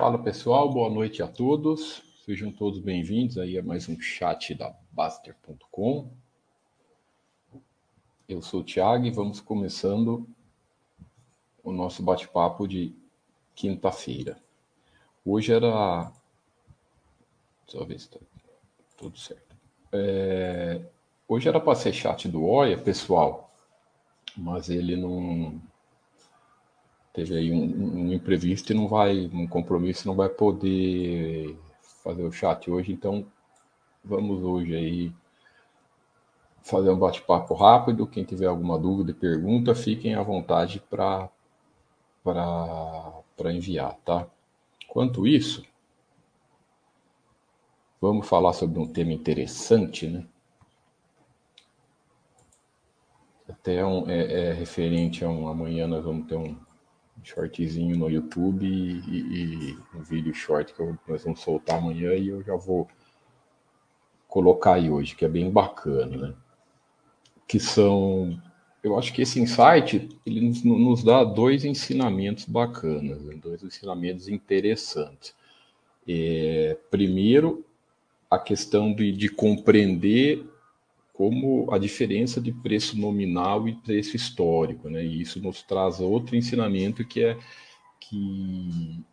Fala pessoal, boa noite a todos. Sejam todos bem-vindos aí a mais um chat da Baster.com. Eu sou o Thiago e vamos começando o nosso bate-papo de quinta-feira. Hoje era. Deixa eu ver se está tudo certo. É... Hoje era para ser chat do OIA, pessoal, mas ele não teve aí um, um, imprevisto e não vai, um compromisso, não vai poder fazer o chat hoje, então vamos hoje aí fazer um bate-papo rápido. Quem tiver alguma dúvida e pergunta, fiquem à vontade para enviar, tá? Quanto isso, vamos falar sobre um tema interessante, né? Até um, é, é referente a um. Amanhã nós vamos ter um, shortzinho no YouTube e, e, um vídeo short que nós vamos soltar amanhã e eu já vou colocar aí hoje, que é bem bacana, né? Que são, eu acho que esse insight ele nos, nos dá dois ensinamentos bacanas, né? dois ensinamentos interessantes. É, primeiro, a questão de, de compreender como a diferença de preço nominal e preço histórico, né? E isso nos traz outro ensinamento que é que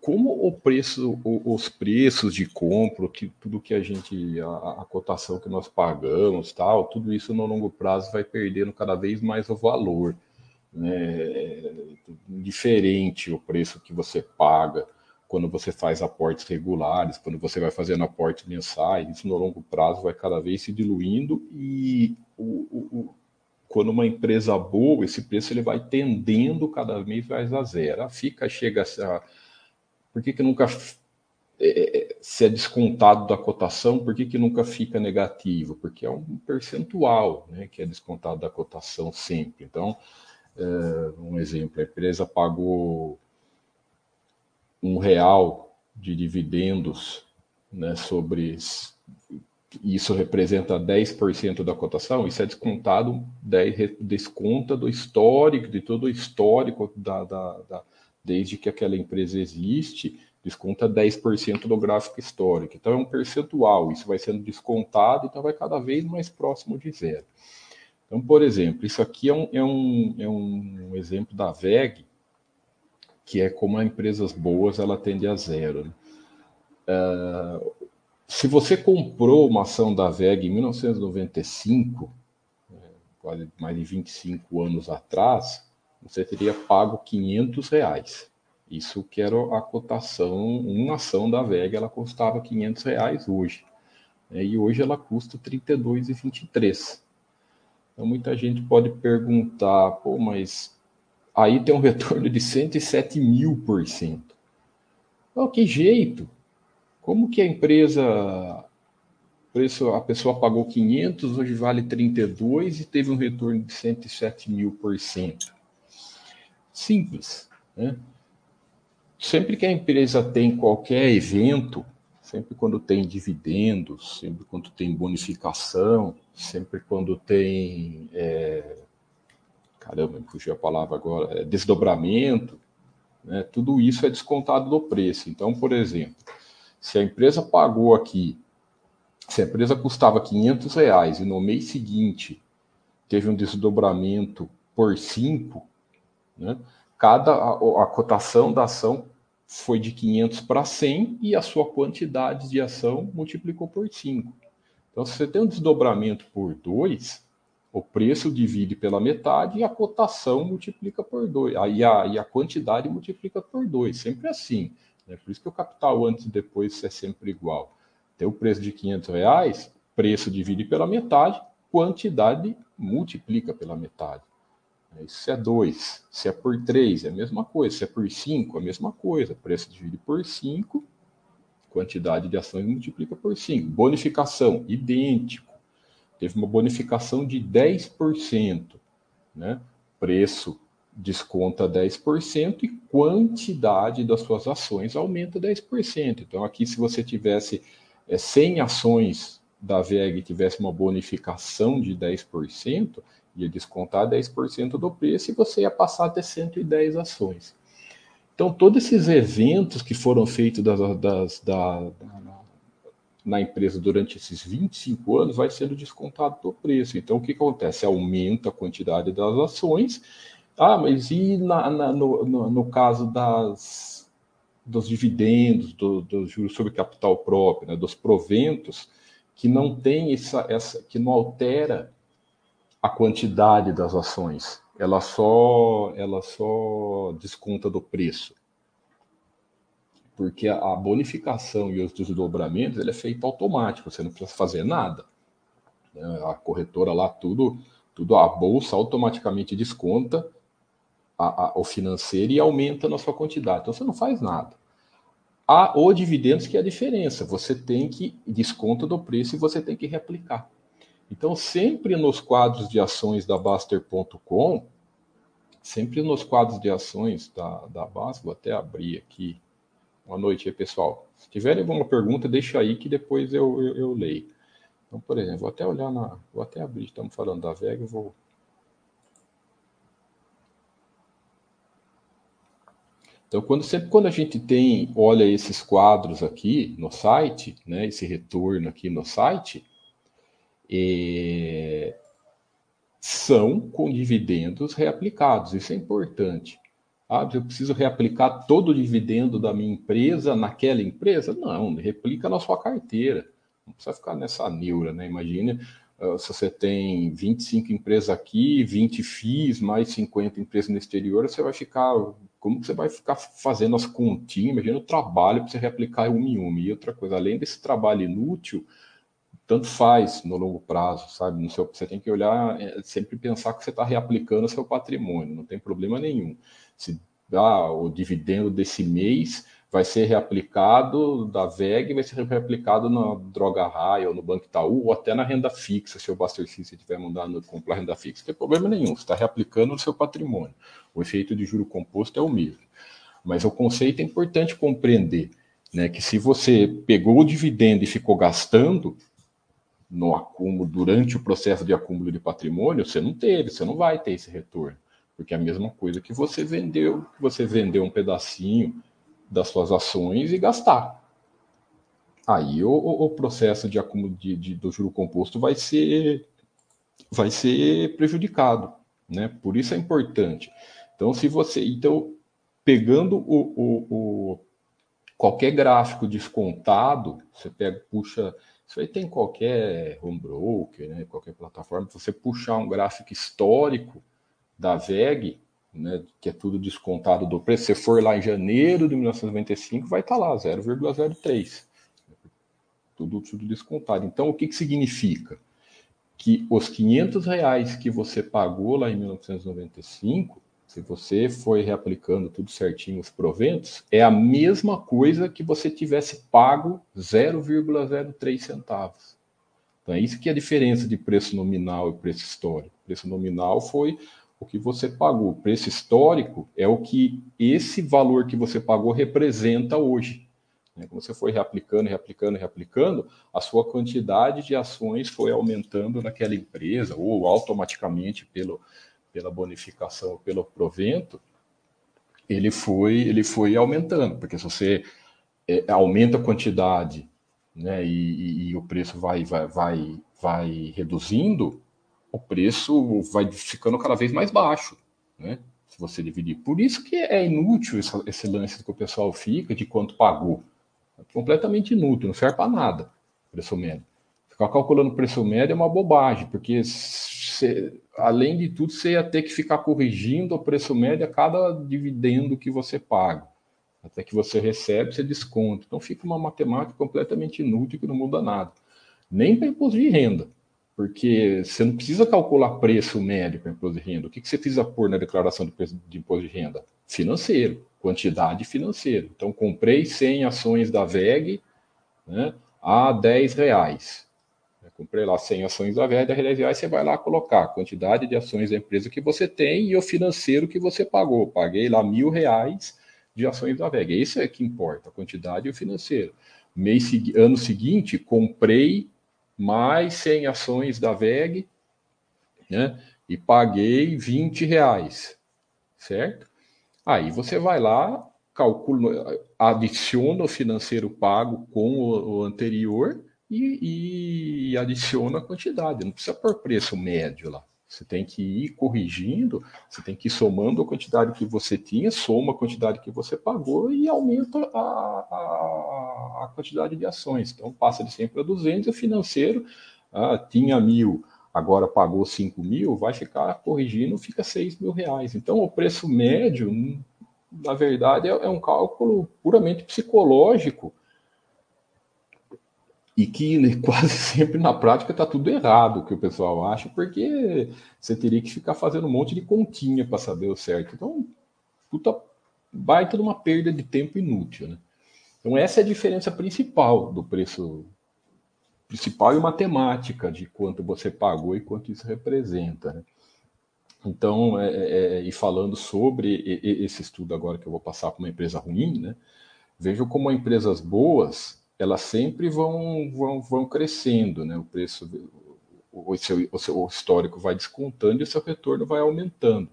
como o preço, os preços de compra, que tudo que a gente, a, a, cotação que nós pagamos, tal, tudo isso no longo prazo vai perdendo cada vez mais o valor, né? É diferente o preço que você paga quando você faz aportes regulares, quando você vai fazendo aportes mensais, isso no longo prazo vai cada vez se diluindo e o, o, o, quando uma empresa boa, esse preço ele vai tendendo cada vez mais a zero. Fica, chega a... Por que, que nunca é, é, se é descontado da cotação, por que, que nunca fica negativo? Porque é um percentual né, que é descontado da cotação sempre. Então, é, um exemplo, a empresa pagou um real de dividendos né, sobre isso representa 10% da cotação, isso é descontado, 10, desconta do histórico, de todo o histórico da, da, da, desde que aquela empresa existe, desconta 10% do gráfico histórico. Então é um percentual, isso vai sendo descontado, então vai cada vez mais próximo de zero. Então, por exemplo, isso aqui é um, é um, é um exemplo da VEG, que é como a empresas boas ela tende a zero. Né? Uh, se você comprou uma ação da VEG em 1995, né, quase mais de 25 anos atrás, você teria pago 500 reais. Isso que era a cotação, uma ação da VEG, ela custava 500 reais hoje. Né? E hoje ela custa 32,23. Então muita gente pode perguntar, pô, mas aí tem um retorno de 107 mil por cento. Que jeito! Como que a empresa, preço, a pessoa pagou 500, hoje vale 32 e teve um retorno de 107 mil por cento? Simples, né? Sempre que a empresa tem qualquer evento, sempre quando tem dividendos, sempre quando tem bonificação, sempre quando tem é, caramba, me fugiu a palavra agora, é desdobramento, né? tudo isso é descontado do preço. Então, por exemplo, se a empresa pagou aqui, se a empresa custava 500 reais e no mês seguinte teve um desdobramento por 5, né? cada a, a cotação da ação foi de 500 para 100 e a sua quantidade de ação multiplicou por 5. Então, se você tem um desdobramento por 2, o preço divide pela metade e a cotação multiplica por 2. Aí a, e a quantidade multiplica por 2. Sempre assim. Né? Por isso que o capital antes e depois é sempre igual. Tem o preço de 500 reais, preço divide pela metade, quantidade multiplica pela metade. Isso é 2. Se é por 3, é a mesma coisa. Se é por 5, é a mesma coisa. Preço divide por 5, quantidade de ações multiplica por 5. Bonificação, idêntico teve uma bonificação de 10%, né? Preço desconta 10% e quantidade das suas ações aumenta 10%. Então, aqui, se você tivesse é, 100 ações da VEG tivesse uma bonificação de 10%, ia descontar 10% do preço e você ia passar a ter 110 ações. Então, todos esses eventos que foram feitos das, das, da, na empresa durante esses 25 anos vai sendo descontado do preço. Então, o que acontece? Aumenta a quantidade das ações. Ah, mas e na, na, no, no, no, caso das, dos dividendos, dos do juros sobre capital próprio, né, dos proventos, que não tem essa, essa, que não altera a quantidade das ações, ela só, ela só desconta do preço porque a bonificação e os desdobramentos ele é feito automático, você não precisa fazer nada. Né? A corretora lá, tudo, tudo a bolsa automaticamente desconta a, a, o financeiro e aumenta na sua quantidade. Então você não faz nada. Há o dividendos que é a diferença. Você tem que desconta do preço e você tem que reaplicar. Então, sempre nos quadros de ações da Baster.com, sempre nos quadros de ações da, da Baster, vou até abrir aqui Boa noite aí, pessoal. Se tiverem alguma pergunta, deixa aí que depois eu, eu, eu leio. Então, por exemplo, vou até olhar na. Vou até abrir, estamos falando da VEG, vou. Então, quando, sempre quando a gente tem, olha esses quadros aqui no site, né, esse retorno aqui no site, é, são com dividendos reaplicados. Isso é importante. Ah, eu preciso reaplicar todo o dividendo da minha empresa naquela empresa? Não, replica na sua carteira. Não precisa ficar nessa neura, né? Imagine uh, se você tem 25 empresas aqui, 20 FIIs, mais 50 empresas no exterior, você vai ficar. Como que você vai ficar fazendo as continhas? Imagina o trabalho para você reaplicar uma em uma. E outra coisa, além desse trabalho inútil, tanto faz no longo prazo, sabe? No seu, você tem que olhar, é, sempre pensar que você está reaplicando o seu patrimônio, não tem problema nenhum se ah, o dividendo desse mês vai ser reaplicado da VEG, vai ser reaplicado na Droga Raia ou no Banco Itaú, ou até na renda fixa, se o Buster System estiver mandando comprar renda fixa. Não tem problema nenhum, você está reaplicando no seu patrimônio. O efeito de juro composto é o mesmo. Mas o conceito é importante compreender, né, que se você pegou o dividendo e ficou gastando no acúmulo, durante o processo de acúmulo de patrimônio, você não teve, você não vai ter esse retorno. Porque é a mesma coisa que você vendeu, que você vendeu um pedacinho das suas ações e gastar. Aí o, o processo de acúmulo de, de, do juro composto vai ser, vai ser prejudicado. Né? Por isso é importante. Então, se você. Então, pegando o, o, o qualquer gráfico descontado, você pega, puxa. Isso aí tem qualquer home broker, né? qualquer plataforma. Se você puxar um gráfico histórico, da VEG, né, que é tudo descontado do preço, se for lá em janeiro de 1995, vai estar tá lá, 0,03. Tudo, tudo descontado. Então, o que, que significa? Que os 500 reais que você pagou lá em 1995, se você foi reaplicando tudo certinho os proventos, é a mesma coisa que você tivesse pago 0,03 centavos. Então, é isso que é a diferença de preço nominal e preço histórico. O preço nominal foi o que você pagou. O preço histórico é o que esse valor que você pagou representa hoje. Né? Quando você foi reaplicando, reaplicando, reaplicando, a sua quantidade de ações foi aumentando naquela empresa, ou automaticamente pelo, pela bonificação, pelo provento, ele foi, ele foi aumentando, porque se você é, aumenta a quantidade né, e, e, e o preço vai, vai, vai, vai reduzindo, o preço vai ficando cada vez mais baixo, né? Se você dividir. Por isso que é inútil esse, esse lance que o pessoal fica de quanto pagou. É completamente inútil, não serve para nada preço médio. Ficar calculando o preço médio é uma bobagem, porque além de tudo, você ia ter que ficar corrigindo o preço médio a cada dividendo que você paga. Até que você recebe, você desconta. Então fica uma matemática completamente inútil que não muda nada. Nem para imposto de renda. Porque você não precisa calcular preço médio para imposto de renda. O que, que você precisa pôr na declaração de, de imposto de renda? Financeiro, quantidade financeira. Então, comprei 100 ações da VEG né, a 10 reais. Comprei lá 100 ações da VEG a 10 reais, você vai lá colocar a quantidade de ações da empresa que você tem e o financeiro que você pagou. Paguei lá mil reais de ações da VEG. Isso é que importa, a quantidade e o financeiro. Mês, ano seguinte, comprei mais 100 ações da VEG, né? E paguei 20 reais, certo? Aí você vai lá calcula, adiciona o financeiro pago com o, o anterior e, e, adiciona a quantidade. Não precisa pôr preço médio lá. Você tem que ir corrigindo, você tem que ir somando a quantidade que você tinha, soma a quantidade que você pagou e aumenta a, a, a quantidade de ações. Então passa de 100 para 200 e o financeiro ah, tinha mil, agora pagou 5 mil, vai ficar corrigindo, fica 6 mil reais. Então o preço médio na verdade, é, é um cálculo puramente psicológico e que quase sempre na prática está tudo errado o que o pessoal acha, porque você teria que ficar fazendo um monte de continha para saber o certo. Então, puta baita de uma perda de tempo inútil. Né? Então, essa é a diferença principal do preço principal e matemática de quanto você pagou e quanto isso representa. Né? Então, é, é, é, e falando sobre esse estudo agora que eu vou passar para uma empresa ruim, né? Vejo como empresas boas, elas sempre vão, vão, vão crescendo, né? O preço, o seu, o seu histórico vai descontando e o seu retorno vai aumentando.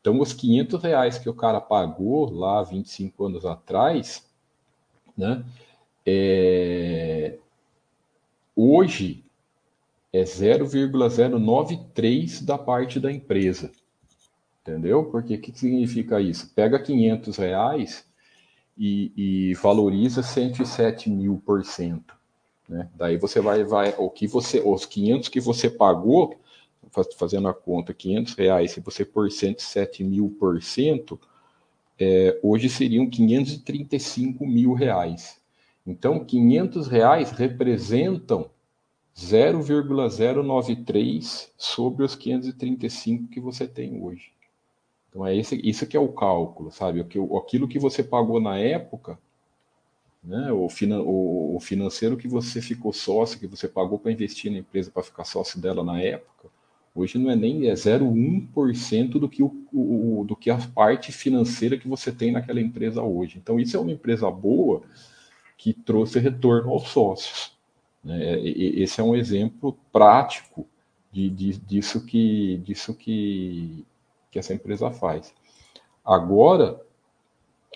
Então, os 500 reais que o cara pagou lá 25 anos atrás, né? É, hoje é 0,093 da parte da empresa. Entendeu? Porque o que significa isso? Pega 500 reais e, e valoriza 107 mil por cento. Né? Daí você vai, vai, o que você, os 500 que você pagou, fazendo a conta, 500 reais, se você por 107 mil por cento, é, hoje seriam 535 mil reais. Então, 500 reais representam 0,093 sobre os 535 que você tem hoje. Então é esse, isso que é o cálculo, sabe? Aquilo que você pagou na época, né? o, finan, o, o financeiro que você ficou sócio, que você pagou para investir na empresa para ficar sócio dela na época, hoje não é nem é 0,1% do que, o, o, do que a parte financeira que você tem naquela empresa hoje. Então isso é uma empresa boa que trouxe retorno aos sócios. Né? Esse é um exemplo prático de, de, disso, que, disso que, que essa empresa faz. Agora,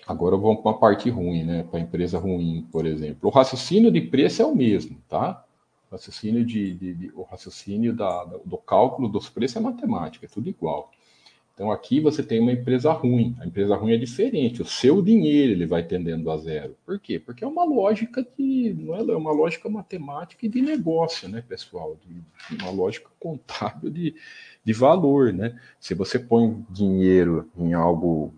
agora vamos para a parte ruim, né? para a empresa ruim, por exemplo. O raciocínio de preço é o mesmo, tá? O raciocínio, de, de, de o raciocínio da, do cálculo dos preços é matemática, é tudo igual. Então aqui você tem uma empresa ruim. A empresa ruim é diferente. O seu dinheiro ele vai tendendo a zero. Por quê? Porque é uma lógica de não é, é uma lógica matemática e de negócio, né, pessoal? De, uma lógica contábil de, de valor, né? Se você põe dinheiro em algo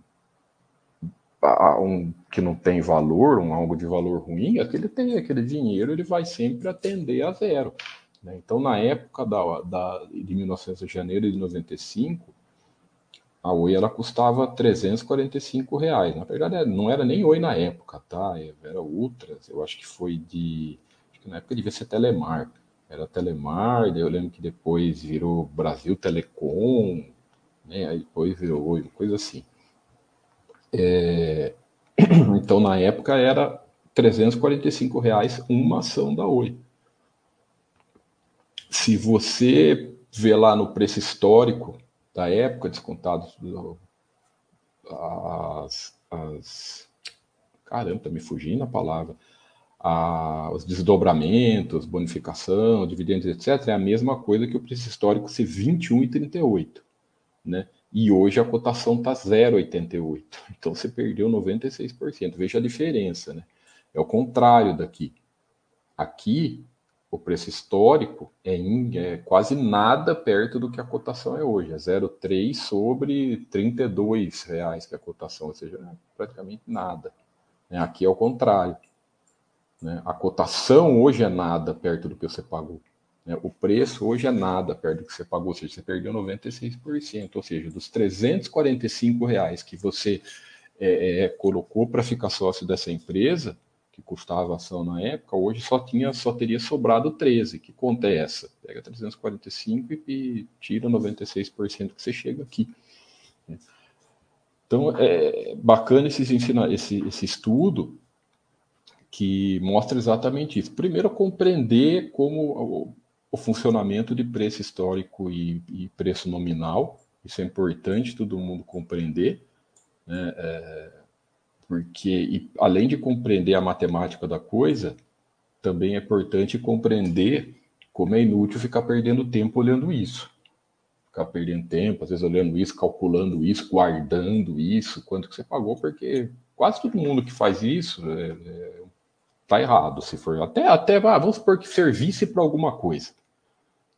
um, que não tem valor, um algo de valor ruim, aquele tem aquele dinheiro ele vai sempre atender a zero. Né? Então na época da, da de 1900 de janeiro de 95 a Oi ela custava 345 reais. Na verdade, não era nem Oi na época, tá? Era Ultras, eu acho que foi de. Acho que na época devia ser Telemar. Era Telemar, daí eu lembro que depois virou Brasil Telecom, né? Aí depois virou Oi, coisa assim. É... Então, na época, era 345 reais uma ação da Oi. Se você vê lá no preço histórico da época, descontados as, as caramba, tá me fugindo a palavra, a, os desdobramentos, bonificação, dividendos, etc., é a mesma coisa que o preço histórico ser 21,38, né? E hoje a cotação está 0,88. Então você perdeu 96%. Veja a diferença, né? É o contrário daqui. Aqui o preço histórico é, em, é, quase nada perto do que a cotação é hoje, é 0,3 sobre 32 reais que é a cotação, ou seja, é praticamente nada. Né? Aqui é o contrário. Né? A cotação hoje é nada perto do que você pagou. Né? O preço hoje é nada perto do que você pagou, ou seja, você perdeu 96%, ou seja, dos 345 reais que você é, é colocou para ficar sócio dessa empresa, que custava a ação na época, hoje só tinha só teria sobrado 13. Que conta é essa? Pega 345 e, e tira 96% que você chega aqui. Então, é bacana esse, esse, esse estudo que mostra exatamente isso. Primeiro, compreender como o, funcionamento de preço histórico e, e, preço nominal. Isso é importante todo mundo compreender. Né? É, Porque, e, além de compreender a matemática da coisa, também é importante compreender como é inútil ficar perdendo tempo olhando isso. Ficar perdendo tempo, às vezes olhando isso, calculando isso, guardando isso, quanto que você pagou, porque quase todo mundo que faz isso é, é, tá errado, se for. Até, até ah, vamos supor que servisse para alguma coisa.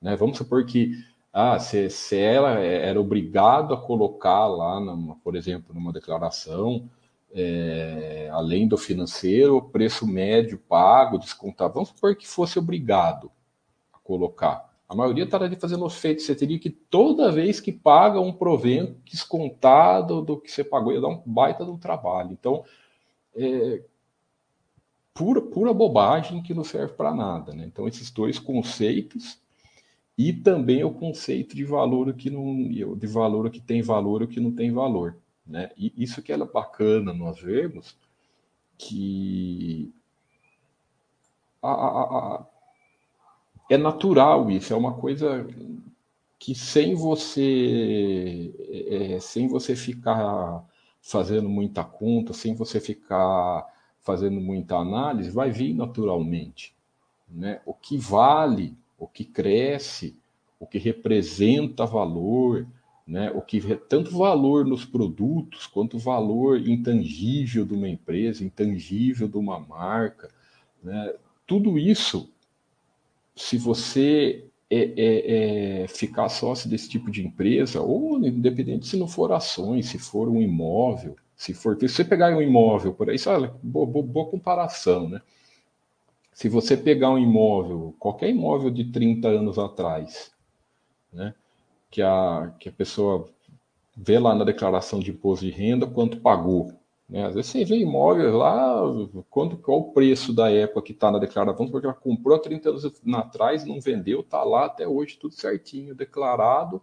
Né? Vamos supor que ah, se, se ela era obrigado a colocar lá, numa, por exemplo, numa declaração, é, além do financeiro, o preço médio pago, descontado. Vamos supor que fosse obrigado a colocar. A maioria estaria fazendo efeito. Você teria que, toda vez que paga um provento, descontado do que você pagou, ia dar um baita um trabalho. Então, é, pura, pura bobagem que não serve para nada. Né? Então, esses dois conceitos e também o conceito de valor que não de valor que tem valor o que não tem valor né e isso que é bacana nós vemos que a, a, a, é natural isso é uma coisa que sem você é, sem você ficar fazendo muita conta sem você ficar fazendo muita análise vai vir naturalmente né o que vale o que cresce, o que representa valor, né? o que tanto valor nos produtos quanto valor intangível de uma empresa, intangível de uma marca, né? tudo isso, se você é, é, é ficar sócio desse tipo de empresa, ou independente se não for ações, se for um imóvel, se for. Se você pegar um imóvel por aí, olha, boa, boa, boa comparação, né? se você pegar um imóvel, qualquer imóvel de 30 anos atrás, né, que a, que a pessoa vê lá na declaração de imposto de renda quanto pagou. Né? Às vezes você vê imóvel lá, quanto, qual o preço da época que está na declaração, porque ela comprou há 30 anos atrás, não vendeu, está lá até hoje, tudo certinho, declarado,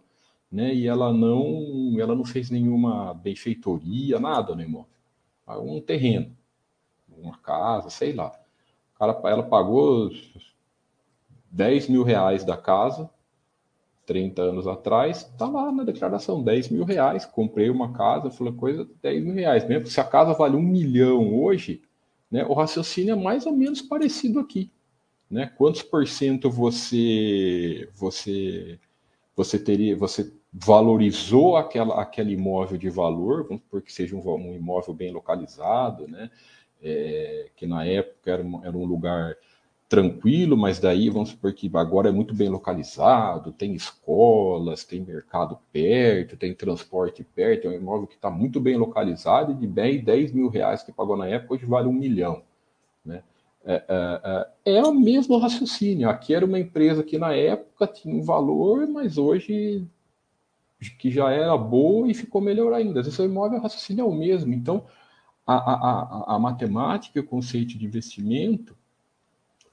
né? e ela não, ela não fez nenhuma benfeitoria, nada no imóvel. Um terreno, uma casa, sei lá ela pagou 10 mil reais da casa, 30 anos atrás, tá lá na declaração, 10 mil reais. Comprei uma casa, falei coisa, 10 mil reais. Mesmo se a casa vale um milhão hoje, né, o raciocínio é mais ou menos parecido aqui. Né? Quantos por cento você você você teria, você valorizou aquela, aquele imóvel de valor, vamos supor que seja um, um imóvel bem localizado, né? é, que na época era, era um lugar tranquilo, mas daí vamos supor que agora é muito bem localizado, tem escolas, tem mercado perto, tem transporte perto, é um imóvel que está muito bem localizado e de bem 10 mil reais que pagou na época, hoje vale um milhão. Né? É, é, é, é o mesmo raciocínio. Aqui era uma empresa que na época tinha um valor, mas hoje que já era boa e ficou melhor ainda. Às vezes o imóvel, o raciocínio é o mesmo. Então, a, a, a, matemática, o conceito de investimento,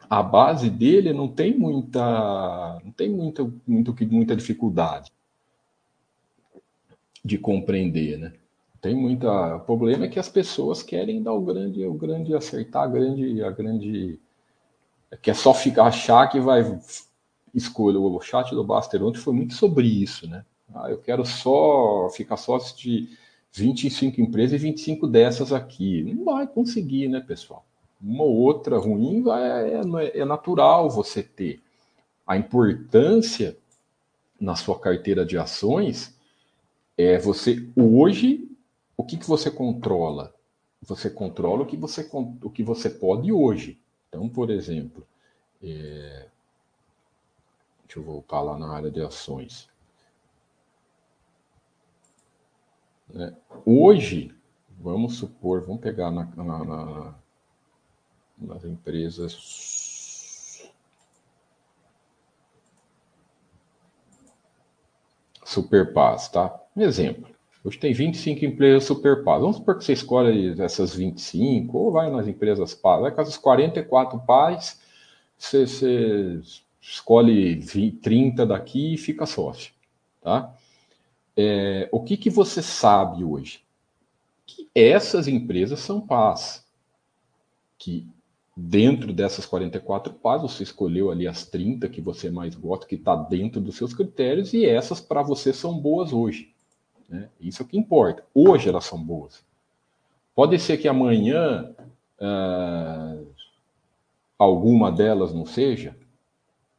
a base dele não tem muita, não tem muita, muito, muita dificuldade de compreender, né? Tem muita. O problema é que as pessoas querem dar o grande, o grande acertar, a grande, a grande. Que é só ficar achar que vai escolher. O chat do Baster ontem foi muito sobre isso, né? Ah, eu quero só ficar sócio de 25 empresas e 25 dessas aqui. Não vai conseguir, né, pessoal? Uma ou outra ruim vai, é, é, é natural você ter. A importância na sua carteira de ações é você hoje o que, que você controla? Você controla o que você, o que você pode hoje. Então, por exemplo, é... deixa eu voltar lá na área de ações. Né? Hoje, vamos supor, vamos pegar na, na, na, nas empresas Superpaz, tá? Um exemplo. Hoje tem 25 empresas Superpaz. Vamos supor que você escolhe essas 25, ou vai nas empresas Paz. Vai com as 44 Paz, você, você escolhe 20, 30 daqui e fica sócio, tá? É, o que, que você sabe hoje? Que essas empresas são paz. Que dentro dessas 44 paz, você escolheu ali as 30 que você mais gosta, que está dentro dos seus critérios, e essas para você são boas hoje. Né? Isso é o que importa. Hoje elas são boas. Pode ser que amanhã uh, alguma delas não seja.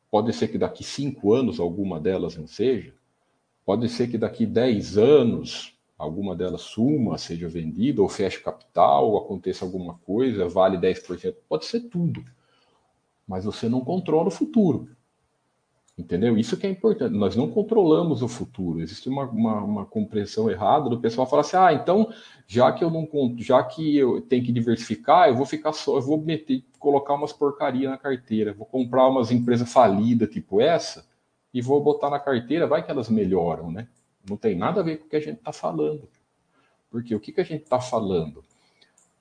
Pode ser que daqui cinco anos alguma delas não seja. Pode ser que daqui dez anos alguma delas suma, seja vendida, ou feche capital, ou aconteça alguma coisa, vale 10%. Pode ser tudo. Mas você não controla o futuro. Entendeu? Isso que é importante. Nós não controlamos o futuro. Existe uma, uma, uma, compreensão errada do pessoal falar assim: ah, então, já que eu não já que eu tenho que diversificar, eu vou ficar só, eu vou meter, colocar umas porcaria na carteira, vou comprar umas empresas falidas tipo essa e vou botar na carteira, vai que elas melhoram, né? Não tem nada a ver com o que a gente está falando. Porque o que, que a gente está falando?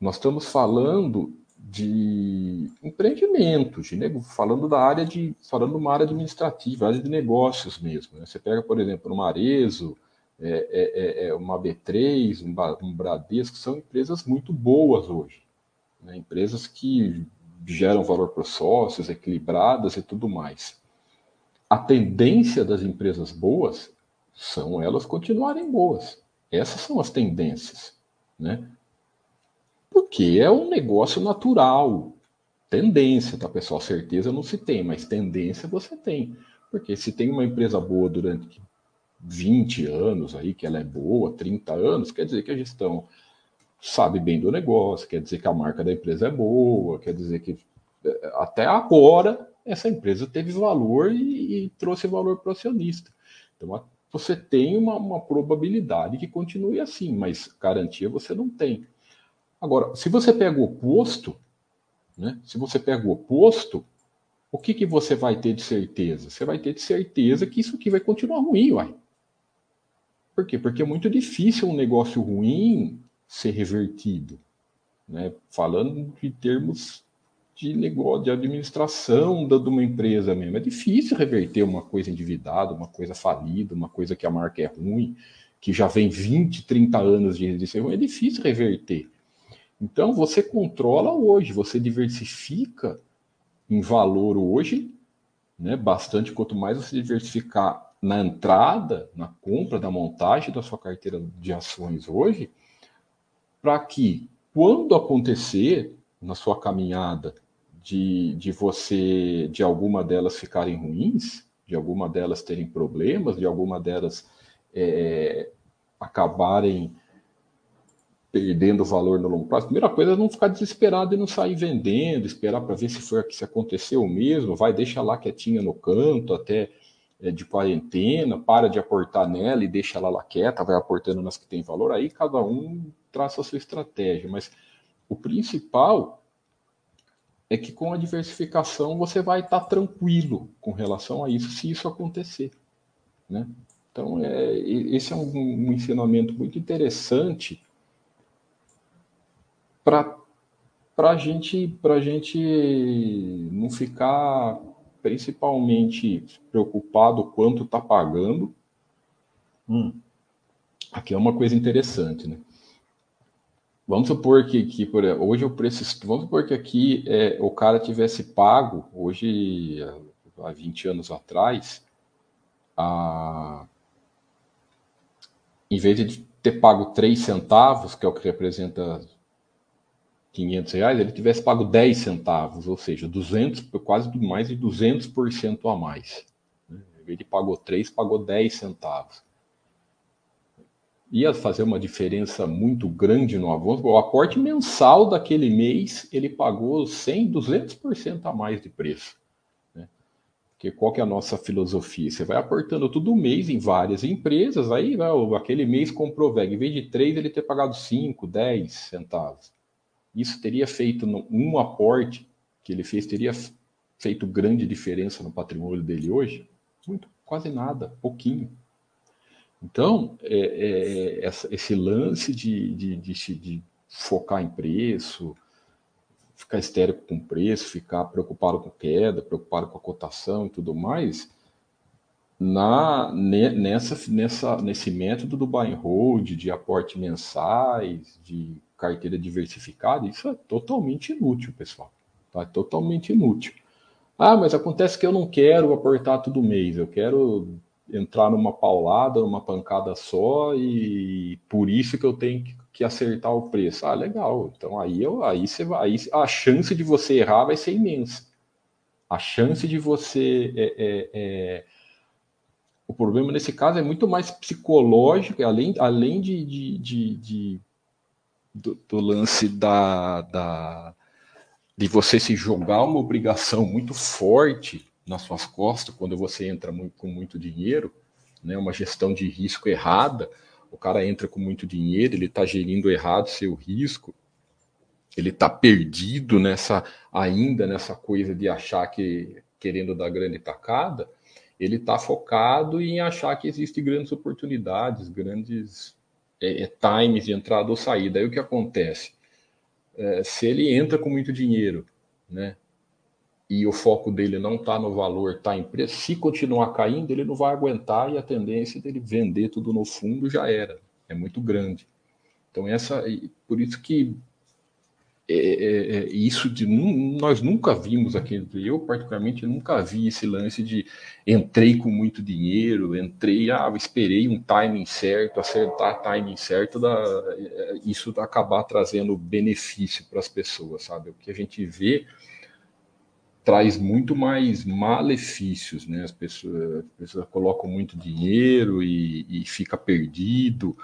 Nós estamos falando de empreendimento, de, falando da área de, falando uma área administrativa, área de negócios mesmo. Né? Você pega, por exemplo, uma Arezo, é, é, é, é uma B3, um, um Bradesco, são empresas muito boas hoje. Né? Empresas que geram valor para os sócios, equilibradas e tudo mais. A tendência das empresas boas são elas continuarem boas. Essas são as tendências, né? Porque é um negócio natural. Tendência, tá, pessoal? Certeza não se tem, mas tendência você tem. Porque se tem uma empresa boa durante 20 anos aí, que ela é boa, 30 anos, quer dizer que a gestão sabe bem do negócio, quer dizer que a marca da empresa é boa, quer dizer que é, até agora essa empresa teve valor e, e trouxe valor para o acionista. Então, você tem uma, uma probabilidade que continue assim, mas garantia você não tem. Agora, se você pega o oposto, né? Se você pega o oposto, o que, que você vai ter de certeza? Você vai ter de certeza que isso aqui vai continuar ruim, uai. Por quê? Porque é muito difícil um negócio ruim ser revertido. Né? Falando de termos de negócio, de administração da, de uma empresa mesmo. É difícil reverter uma coisa endividada, uma coisa falida, uma coisa que a marca é ruim, que já vem 20, 30 anos de, ser ruim. É difícil reverter. Então, você controla hoje, você diversifica em valor hoje, né, bastante. Quanto mais você diversificar na entrada, na compra, na montagem da sua carteira de ações hoje, para que quando acontecer na sua caminhada de, de você, de alguma delas ficarem ruins, de alguma delas terem problemas, de alguma delas é, acabarem perdendo valor no longo prazo, primeira coisa é não ficar desesperado e não sair vendendo, esperar para ver se foi se aconteceu mesmo, vai deixa lá quietinha no canto até é, de quarentena, para de aportar nela e deixa ela lá quieta, vai aportando nas que tem valor, aí cada um traça a sua estratégia, mas o principal é que com a diversificação você vai estar tá tranquilo com relação a isso, se isso acontecer, né? Então, é, esse é um, um ensinamento muito interessante para a gente, a gente não ficar principalmente preocupado quanto está pagando. Hum, aqui é uma coisa interessante, né? Vamos supor que, que por, hoje o preço. Vamos supor que aqui é, o cara tivesse pago, hoje, há 20 anos atrás, a, em vez de ter pago 3 centavos, que é o que representa 500 reais, ele tivesse pago 10 centavos, ou seja, 200, quase mais de 200% a mais. Né? Em vez de pagou 3, pagou 10 centavos. Ia fazer uma diferença muito grande no avanço. O aporte mensal daquele mês, ele pagou 100, 200% a mais de preço. Né? Porque qual que é a nossa filosofia? Você vai aportando todo mês em várias empresas, aí vai, aquele mês comprou VEG, em vez de 3, ele ter pagado 5, 10 centavos isso teria feito um aporte que ele fez, teria feito grande diferença no patrimônio dele hoje? Muito, quase nada, pouquinho. Então, é, é, essa, esse lance de, de, de, de, focar em preço, ficar histérico com preço, ficar preocupado com queda, preocupado com a cotação e tudo mais, na, nessa, nessa, nesse método do buy and hold, de aporte mensais, de carteira diversificada, isso é totalmente inútil, pessoal. Tá? Totalmente inútil. Ah, mas acontece que eu não quero aportar todo mês, eu quero entrar numa paulada, numa pancada só, e por isso que eu tenho que, que acertar o preço. Ah, legal. Então aí, eu, aí, você vai, aí a chance de você errar vai ser imensa. A chance de você. É, é, é... O problema nesse caso é muito mais psicológico, além, além de, de, de, de do, do, lance da, da, de você se jogar uma obrigação muito forte nas suas costas quando você entra com muito dinheiro, né, uma gestão de risco errada. O cara entra com muito dinheiro, ele está gerindo errado seu risco, ele está perdido nessa ainda nessa coisa de achar que querendo dar grande tacada, ele está focado em achar que existem grandes oportunidades, grandes é, é, times de entrada ou saída. Aí o que acontece? É, se ele entra com muito dinheiro, né? E o foco dele não está no valor, está em preço. Se continuar caindo, ele não vai aguentar e a tendência dele vender tudo no fundo já era. É muito grande. Então essa, por isso que é, é, é, isso de nós nunca vimos aqui, eu particularmente nunca vi esse lance de entrei com muito dinheiro, entrei, ah, esperei um timing certo, acertar timing certo, da, é, isso acabar trazendo benefício para as pessoas, sabe? O que a gente vê traz muito mais malefícios, né? As pessoas, as pessoas colocam muito dinheiro e, e fica perdido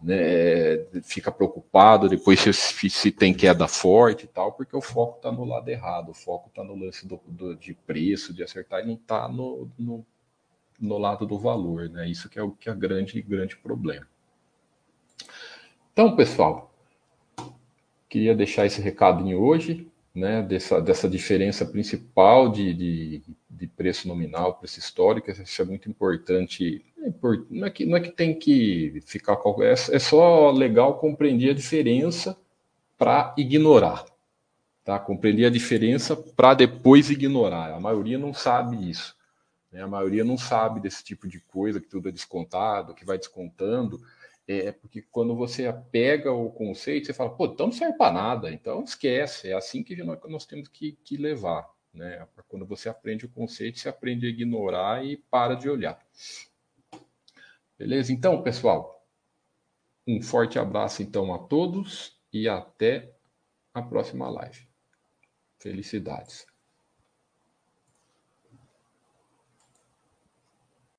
né, fica preocupado depois se, se, tem queda forte e tal, porque o foco está no lado errado, o foco está no lance do, do, de preço, de acertar, e não está no, no, no, lado do valor, né? Isso que é o que é grande, grande problema. Então, pessoal, queria deixar esse recadinho hoje né, dessa, dessa diferença principal de, de, de, preço nominal, preço histórico, isso é muito importante. É não é que, não é que tem que ficar. É, é só legal compreender a diferença para ignorar. Tá? Compreender a diferença para depois ignorar. A maioria não sabe isso. Né? A maioria não sabe desse tipo de coisa, que tudo é descontado, que vai descontando. É, porque quando você pega o conceito, você fala, pô, então não serve para nada, então esquece. É assim que nós, nós temos que, que levar. Né? Quando você aprende o conceito, você aprende a ignorar e para de olhar. Beleza? Então, pessoal, um forte abraço então a todos e até a próxima live. Felicidades.